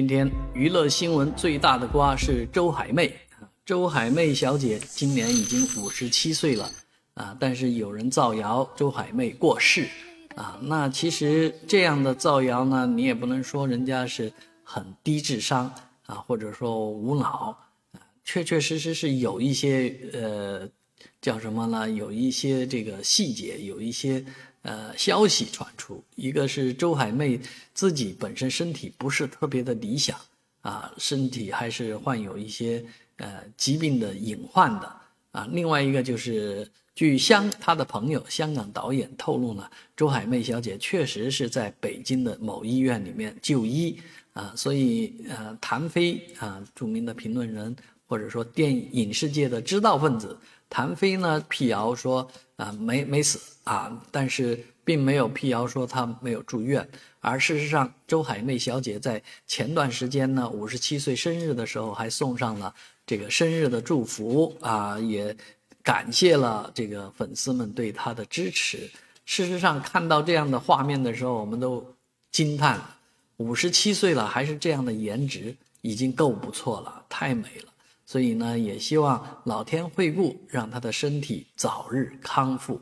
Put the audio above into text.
今天娱乐新闻最大的瓜是周海媚，周海媚小姐今年已经五十七岁了啊，但是有人造谣周海媚过世啊，那其实这样的造谣呢，你也不能说人家是很低智商啊，或者说无脑，确确实实是有一些呃叫什么呢？有一些这个细节，有一些。呃，消息传出，一个是周海媚自己本身身体不是特别的理想啊，身体还是患有一些呃疾病的隐患的啊。另外一个就是据香她的朋友香港导演透露呢，周海媚小姐确实是在北京的某医院里面就医啊，所以呃，谭飞啊，著名的评论人或者说电影世界的知道分子。谭飞呢辟谣说啊没没死啊，但是并没有辟谣说他没有住院。而事实上，周海媚小姐在前段时间呢五十七岁生日的时候，还送上了这个生日的祝福啊，也感谢了这个粉丝们对她的支持。事实上，看到这样的画面的时候，我们都惊叹：五十七岁了还是这样的颜值，已经够不错了，太美了。所以呢，也希望老天惠顾，让他的身体早日康复。